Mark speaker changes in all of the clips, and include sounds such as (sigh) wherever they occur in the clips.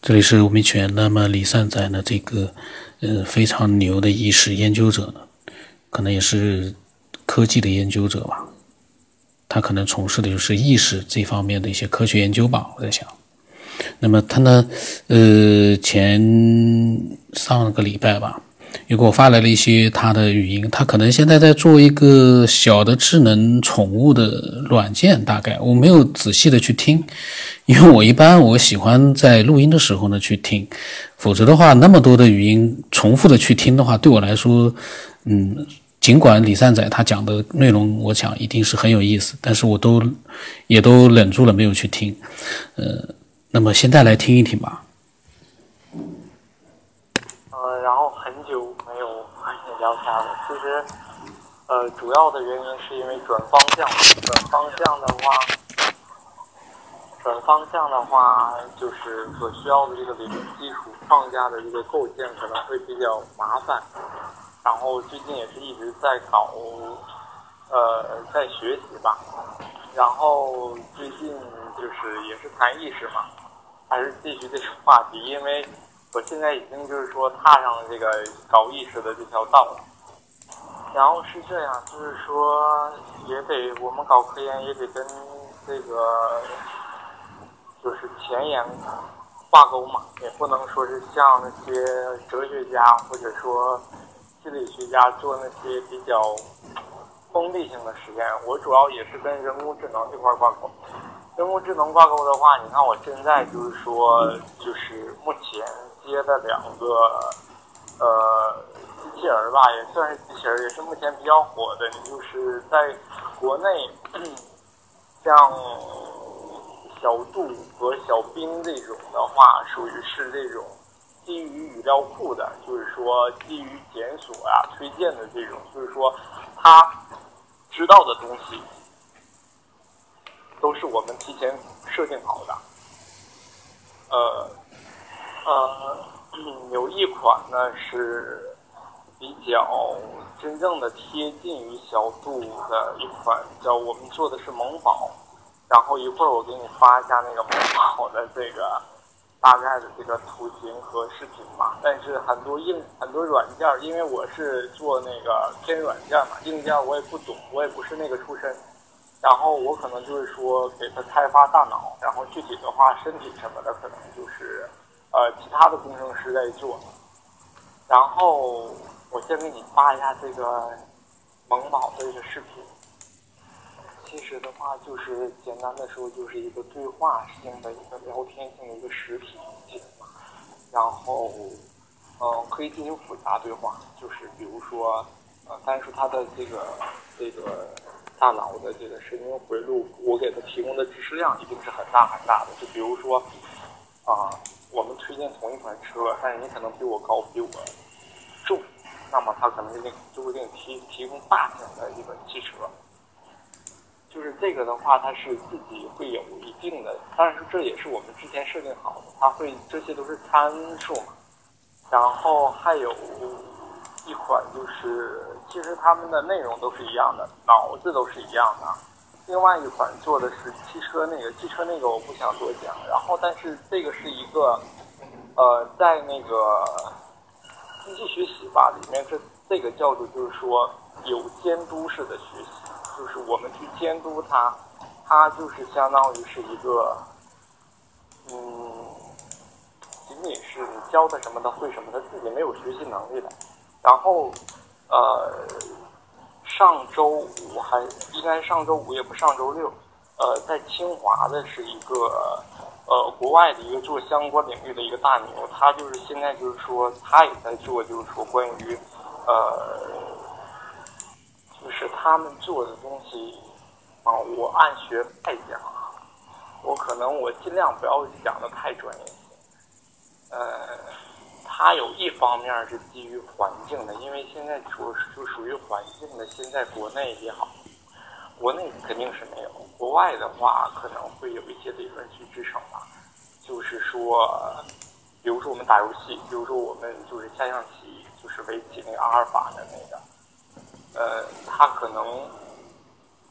Speaker 1: 这里是吴明全。那么李善宰呢？这个呃非常牛的意识研究者呢，可能也是科技的研究者吧。他可能从事的就是意识这方面的一些科学研究吧。我在想，那么他呢，呃，前上个礼拜吧。又给我发来了一些他的语音，他可能现在在做一个小的智能宠物的软件，大概我没有仔细的去听，因为我一般我喜欢在录音的时候呢去听，否则的话那么多的语音重复的去听的话，对我来说，嗯，尽管李善仔他讲的内容，我想一定是很有意思，但是我都也都忍住了没有去听，呃，那么现在来听一听吧。
Speaker 2: 聊天了，其实，呃，主要的原因是因为转方向。转方向的话，转方向的话，就是所需要的这个理论基础框架的这个构建可能会比较麻烦。然后最近也是一直在搞，呃，在学习吧。然后最近就是也是谈意识嘛，还是继续这个话题，因为。我现在已经就是说踏上了这个搞意识的这条道了，然后是这样，就是说也得我们搞科研也得跟这个就是前沿挂钩嘛，也不能说是像那些哲学家或者说心理学家做那些比较封闭性的实验。我主要也是跟人工智能这块挂钩。人工智能挂钩的话，你看我现在就是说就是目前。接的两个呃机器人吧，也算是机器人，也是目前比较火的。就是在国内，像小度和小冰这种的话，属于是这种基于语料库的，就是说基于检索啊、推荐的这种，就是说他知道的东西都是我们提前设定好的，呃。呃，(clears throat) 有一款呢是比较真正的贴近于小度的一款，叫我们做的是萌宝，然后一会儿我给你发一下那个萌宝的这个大概的这个图形和视频吧。但是很多硬很多软件，因为我是做那个偏软件嘛，硬件我也不懂，我也不是那个出身，然后我可能就是说给他开发大脑，然后具体的话身体什么的可能就是。呃，其他的工程师在做，然后我先给你发一下这个萌宝的这个视频。其实的话，就是简单的说，就是一个对话性的一个聊天性的一个实体机器然后，嗯，可以进行复杂对话，就是比如说，呃，但是它的这个这个大脑的这个神经回路，我给他提供的知识量一定是很大很大的。就比如说，啊。我们推荐同一款车，但是你可能比我高，比我，那么他可能就给就会给你提提供大型的一个汽车。就是这个的话，它是自己会有一定的，但是这也是我们之前设定好的，它会这些都是参数嘛。然后还有一款就是，其实他们的内容都是一样的，脑子都是一样的。另外一款做的是汽车那个，汽车那个我不想多讲。然后，但是这个是一个，呃，在那个机器学习吧里面，这这个叫做就是说有监督式的学习，就是我们去监督它，它就是相当于是一个，嗯，仅仅是你教它什么它会什么，它自己没有学习能力的。然后，呃。上周五还应该上周五也不上周六，呃，在清华的是一个呃国外的一个做相关领域的一个大牛，他就是现在就是说他也在做，就是说关于呃，就是他们做的东西啊，我按学派讲，我可能我尽量不要讲的太专业，呃。他有一方面是基于环境的，因为现在属就属于环境的。现在国内也好，国内肯定是没有，国外的话可能会有一些理论去支撑吧。就是说，比如说我们打游戏，比如说我们就是下象棋，就是围棋那个阿尔法的那个，呃，它可能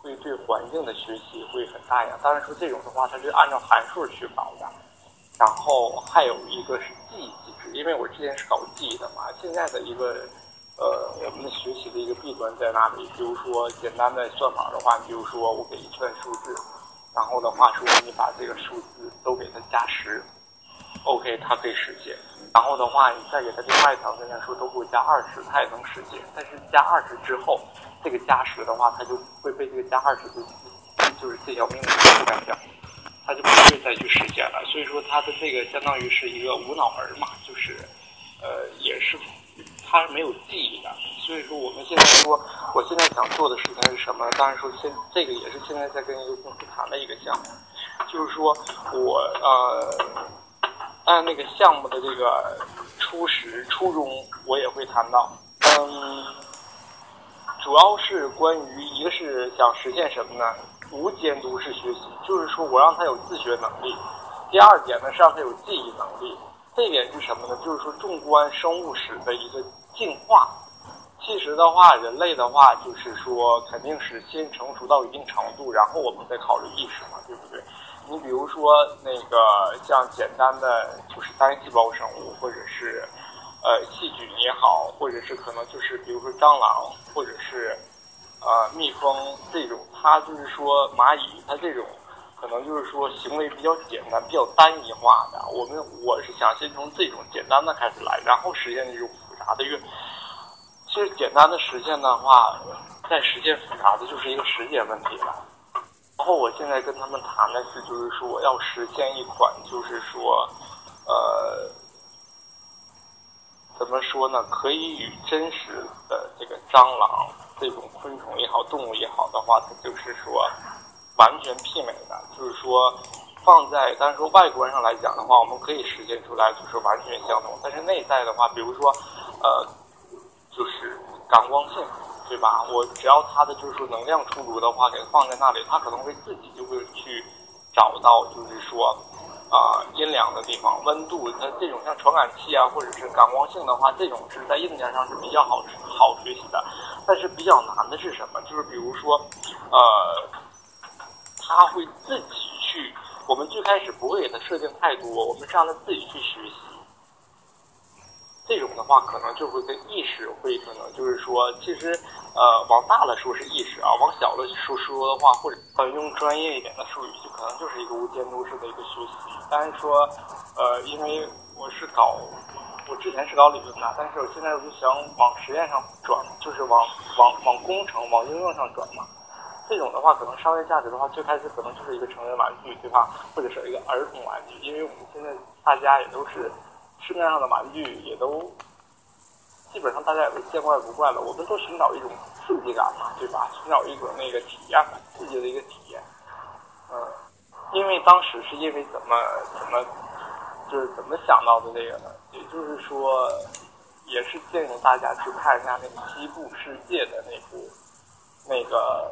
Speaker 2: 会对环境的学习会很大呀。当然说这种的话，它是按照函数去搞的。然后还有一个是记忆机制，因为我之前是搞记忆的嘛。现在的一个呃，我们的学习的一个弊端在哪里？比如说简单的算法的话，比如说我给一串数字，然后的话说你把这个数字都给它加十，OK，它可以实现。然后的话，你再给它另外一条跟他说都给我加二十，它也能实现。但是加二十之后，这个加十的话，它就会被这个加二十的就是这条命令给干掉。它就不会再去实现了，所以说它的这个相当于是一个无脑儿嘛，就是，呃，也是，他是没有记忆的。所以说我们现在说，我现在想做的事情是什么？当然说现这个也是现在在跟一个公司谈的一个项目，就是说我呃按那个项目的这个初始初衷，我也会谈到，嗯，主要是关于一个是想实现什么呢？无监督式学习，就是说我让他有自学能力。第二点呢是让他有记忆能力。这一点是什么呢？就是说纵观生物史的一个进化。其实的话，人类的话就是说肯定是先成熟到一定程度，然后我们再考虑意识嘛，对不对？你比如说那个像简单的就是单细胞生物，或者是呃细菌也好，或者是可能就是比如说蟑螂，或者是。呃，蜜蜂这种，它就是说蚂蚁，它这种可能就是说行为比较简单、比较单一化的。我们我是想先从这种简单的开始来，然后实现这种的。越其实简单的实现的话，在实现复杂的就是一个时间问题了。然后我现在跟他们谈的是，就是说要实现一款，就是说，呃，怎么说呢？可以与真实的这个蟑螂。这种昆虫也好，动物也好的话，它就是说完全媲美的，就是说放在，但是说外观上来讲的话，我们可以实现出来就是完全相同。但是内在的话，比如说呃，就是感光性，对吧？我只要它的就是说能量充足的话，给它放在那里，它可能会自己就会去找到，就是说啊阴凉的地方，温度，它这种像传感器啊，或者是感光性的话，这种是在硬件上是比较好好学习的。但是比较难的是什么？就是比如说，呃，他会自己去。我们最开始不会给他设定太多，我们是让他自己去学习。这种的话，可能就会跟意识会可能就是说，其实呃，往大了说是意识啊，往小了说说的话，或者呃用专业一点的术语，就可能就是一个无监督式的一个学习。但是说，呃，因为我是搞。我之前是搞理论的，但是我现在我就想往实验上转，就是往往往工程、往应用上转嘛。这种的话，可能商业价值的话，最开始可能就是一个成人玩具，对吧？或者是一个儿童玩具，因为我们现在大家也都是市面上的玩具也都基本上大家也都见怪不怪了。我们都寻找一种刺激感嘛，对吧？寻找一种那个体验感，刺激的一个体验。嗯，因为当时是因为怎么怎么。就是怎么想到的这个呢？也就是说，也是建议大家去看一下那个《西部世界》的那部、那个、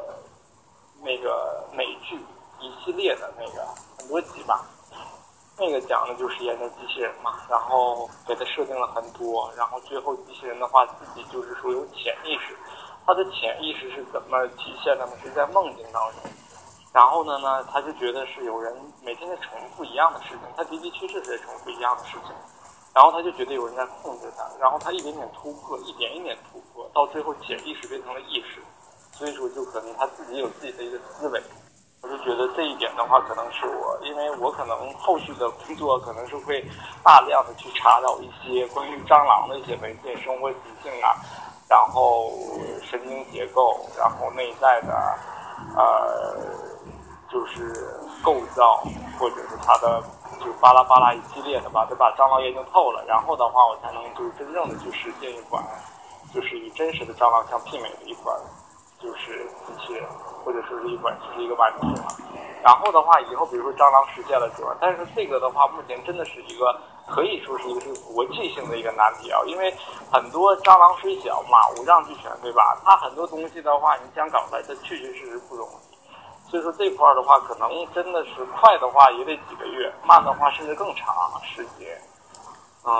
Speaker 2: 那个美剧一系列的那个很多集吧。那个讲的就是研究机器人嘛，然后给它设定了很多，然后最后机器人的话自己就是说有潜意识，它的潜意识是怎么体现的呢？是在梦境当中。然后呢呢，他就觉得是有人每天在重复一样的事情，他的的确确是在重复一样的事情。然后他就觉得有人在控制他，然后他一点点突破，一点一点突破，到最后潜意识变成了意识。所以说，就可能他自己有自己的一个思维。我就觉得这一点的话，可能是我，因为我可能后续的工作可能是会大量的去查找一些关于蟑螂的一些文献、生活习性啊，然后神经结构，然后内在的，呃。就是构造，或者是它的，就巴拉巴拉一系列的吧，得把蟑螂研究透了，然后的话，我才能就是真正的去实现一款，就是与真实的蟑螂相媲美的一款，就是机器人，或者说是一款就是一个玩具嘛。然后的话，以后比如说蟑螂实现了之后，但是这个的话，目前真的是一个可以说是一个是国际性的一个难题啊，因为很多蟑螂虽小嘛，五脏俱全，对吧？它很多东西的话，你想搞出来，它确确实实不容易。所以说这块的话，可能真的是快的话也得几个月，慢的话甚至更长时间。嗯，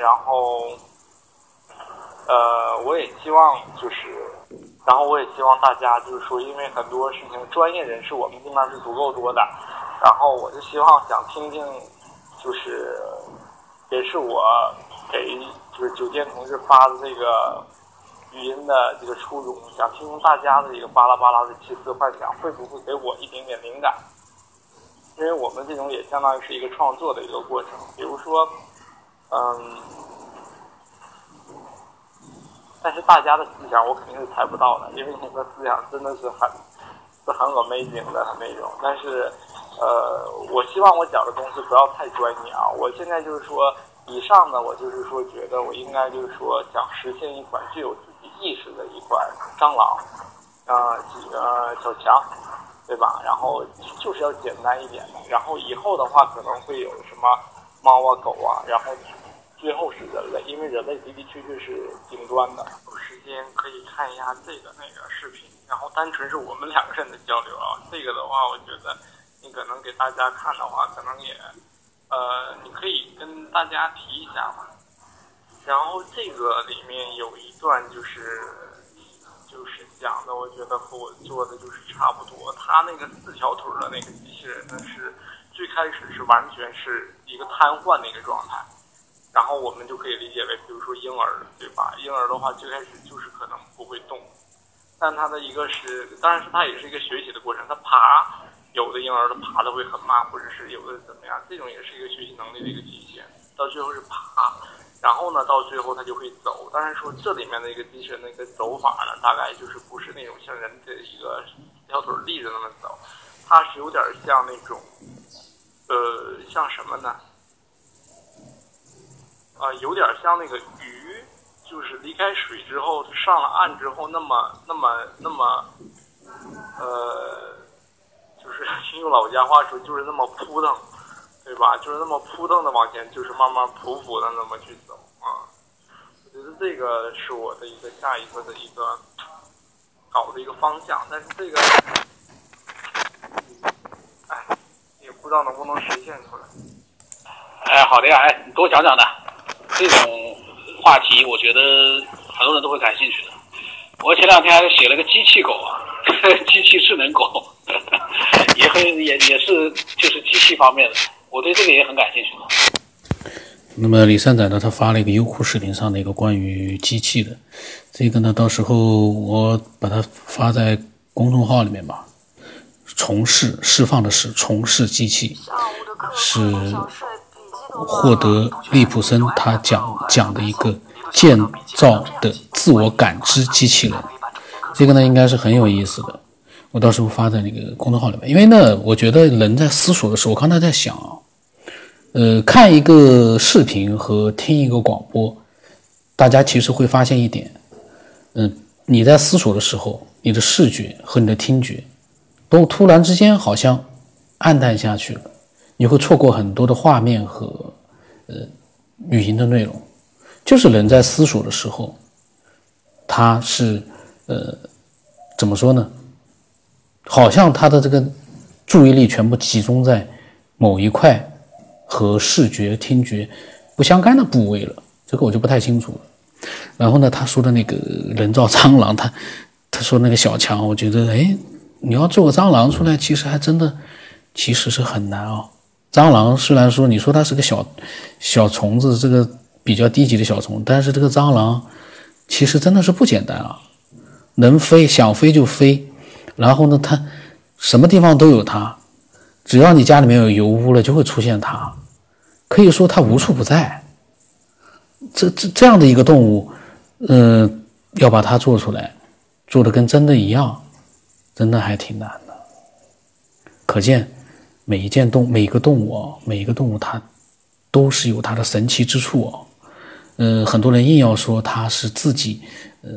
Speaker 2: 然后，呃，我也希望就是，然后我也希望大家就是说，因为很多事情专业人士我们这边是足够多的，然后我就希望想听听，就是也是我给就是酒店同事发的这个语音的这个初衷，想听听大家的一个巴拉巴拉的奇思幻想，会不会给我一点点灵感？因为我们这种也相当于是一个创作的一个过程，比如说，嗯，但是大家的思想我肯定是猜不到的，因为你的思想真的是很是很 amazing 的那种。但是，呃，我希望我讲的东西不要太专业啊。我现在就是说，以上呢，我就是说觉得我应该就是说想实现一款具有自己意识的一款蟑螂，呃，几个小强。对吧？然后就是要简单一点的，然后以后的话可能会有什么猫啊狗啊，然后最后是人类，因为人类的的确确是顶端的。有时间可以看一下这个那个视频，然后单纯是我们两个人的交流啊。这个的话，我觉得你可能给大家看的话，可能也呃，你可以跟大家提一下嘛。然后这个里面有一段就是。就是讲的，我觉得和我做的就是差不多。他那个四条腿的那个机器人呢，是最开始是完全是一个瘫痪的一个状态，然后我们就可以理解为，比如说婴儿，对吧？婴儿的话最开始就是可能不会动，但他的一个是，当然是他也是一个学习的过程。他爬，有的婴儿他爬的会很慢，或者是有的怎么样，这种也是一个学习能力的一个体现。到最后是爬。然后呢，到最后它就会走。但是说这里面的一个机器人的一个走法呢，大概就是不是那种像人的一个条腿立着那么走，它是有点像那种，呃，像什么呢？啊，有点像那个鱼，就是离开水之后它上了岸之后，那么那么那么，呃，就是 (laughs) 用老家话说，就是那么扑腾。对吧？就是那么扑腾的往前，就是慢慢匍匐的那么去走啊。我觉得这个是我的一个下一个的一个搞的一个方向，但是这个，哎，也不知道能不能实现出来。
Speaker 3: 哎，好的呀，哎，你多讲讲的，这种话题我觉得很多人都会感兴趣的。我前两天还写了个机器狗啊，(laughs) 机器智能狗，(laughs) 也很也也是就是机器方面的。我对这个也很感兴趣。
Speaker 1: 那么李善仔呢，他发了一个优酷视频上的一个关于机器的，这个呢，到时候我把它发在公众号里面吧。从事释放的是从事机器，是获得利普森他讲讲的一个建造的自我感知机器人，这个呢应该是很有意思的。我到时候发在那个公众号里面，因为呢，我觉得人在思索的时候，我刚才在想啊。呃，看一个视频和听一个广播，大家其实会发现一点，嗯，你在思索的时候，你的视觉和你的听觉都突然之间好像暗淡下去了，你会错过很多的画面和呃语音的内容。就是人在思索的时候，他是呃怎么说呢？好像他的这个注意力全部集中在某一块。和视觉、听觉不相干的部位了，这个我就不太清楚了。然后呢，他说的那个人造蟑螂，他他说那个小强，我觉得，哎，你要做个蟑螂出来，其实还真的其实是很难哦。蟑螂虽然说你说它是个小小虫子，这个比较低级的小虫，但是这个蟑螂其实真的是不简单啊，能飞，想飞就飞，然后呢，它什么地方都有它。只要你家里面有油污了，就会出现它，可以说它无处不在。这这这样的一个动物，嗯，要把它做出来，做的跟真的一样，真的还挺难的。可见每一件动，每一个动物啊，每一个动物它都是有它的神奇之处哦。嗯，很多人硬要说它是自己呃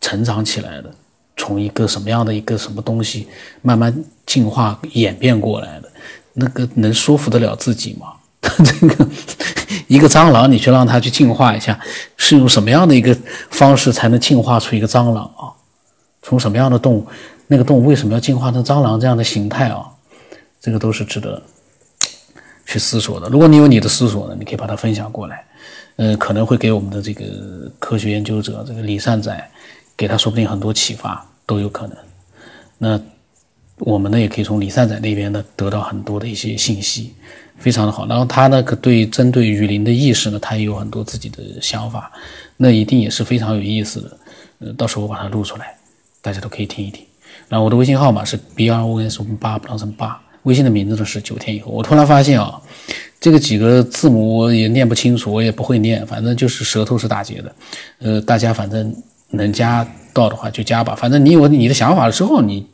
Speaker 1: 成长起来的。从一个什么样的一个什么东西慢慢进化演变过来的，那个能说服得了自己吗？(laughs) 这个一个蟑螂，你去让它去进化一下，是用什么样的一个方式才能进化出一个蟑螂啊？从什么样的动物，那个动物为什么要进化成蟑螂这样的形态啊？这个都是值得去思索的。如果你有你的思索呢，你可以把它分享过来，呃，可能会给我们的这个科学研究者这个李善宰，给他说不定很多启发。都有可能。那我们呢，也可以从李善仔那边呢得到很多的一些信息。非常的好。然后他呢，可对针对雨林的意识呢，他也有很多自己的想法，那一定也是非常有意思的。呃，到时候我把它录出来，大家都可以听一听。然后我的微信号码是 b r o n s 八不 plus 八，微信的名字呢是九天以后。我突然发现啊，这个几个字母我也念不清楚，我也不会念，反正就是舌头是打结的。呃，大家反正能加到的话就加吧，反正你有你的想法了之后你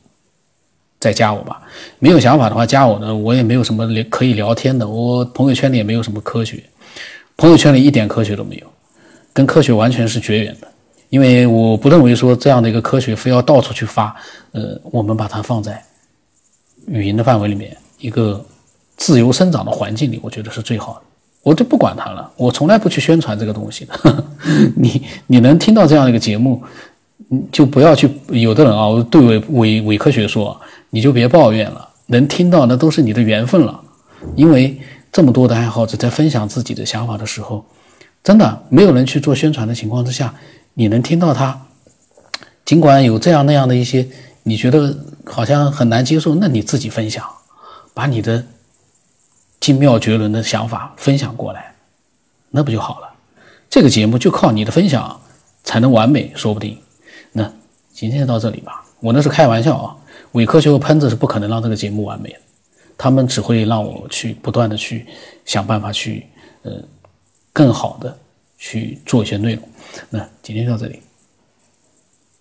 Speaker 1: 再加我吧。没有想法的话加我呢，我也没有什么聊可以聊天的，我朋友圈里也没有什么科学，朋友圈里一点科学都没有，跟科学完全是绝缘的。因为我不认为说这样的一个科学非要到处去发，呃，我们把它放在语音的范围里面，一个自由生长的环境里，我觉得是最好的。我就不管它了，我从来不去宣传这个东西的。(laughs) 你你能听到这样的一个节目，就不要去。有的人啊，我对伪伪伪科学说，你就别抱怨了。能听到那都是你的缘分了，因为这么多的爱好者在分享自己的想法的时候，真的没有人去做宣传的情况之下。你能听到他，尽管有这样那样的一些，你觉得好像很难接受，那你自己分享，把你的精妙绝伦的想法分享过来，那不就好了？这个节目就靠你的分享才能完美，说不定。那今天就到这里吧，我那是开玩笑啊。伪科学和喷子是不可能让这个节目完美的，他们只会让我去不断的去想办法去，呃，更好的。去做一些内容，那今天就到这里。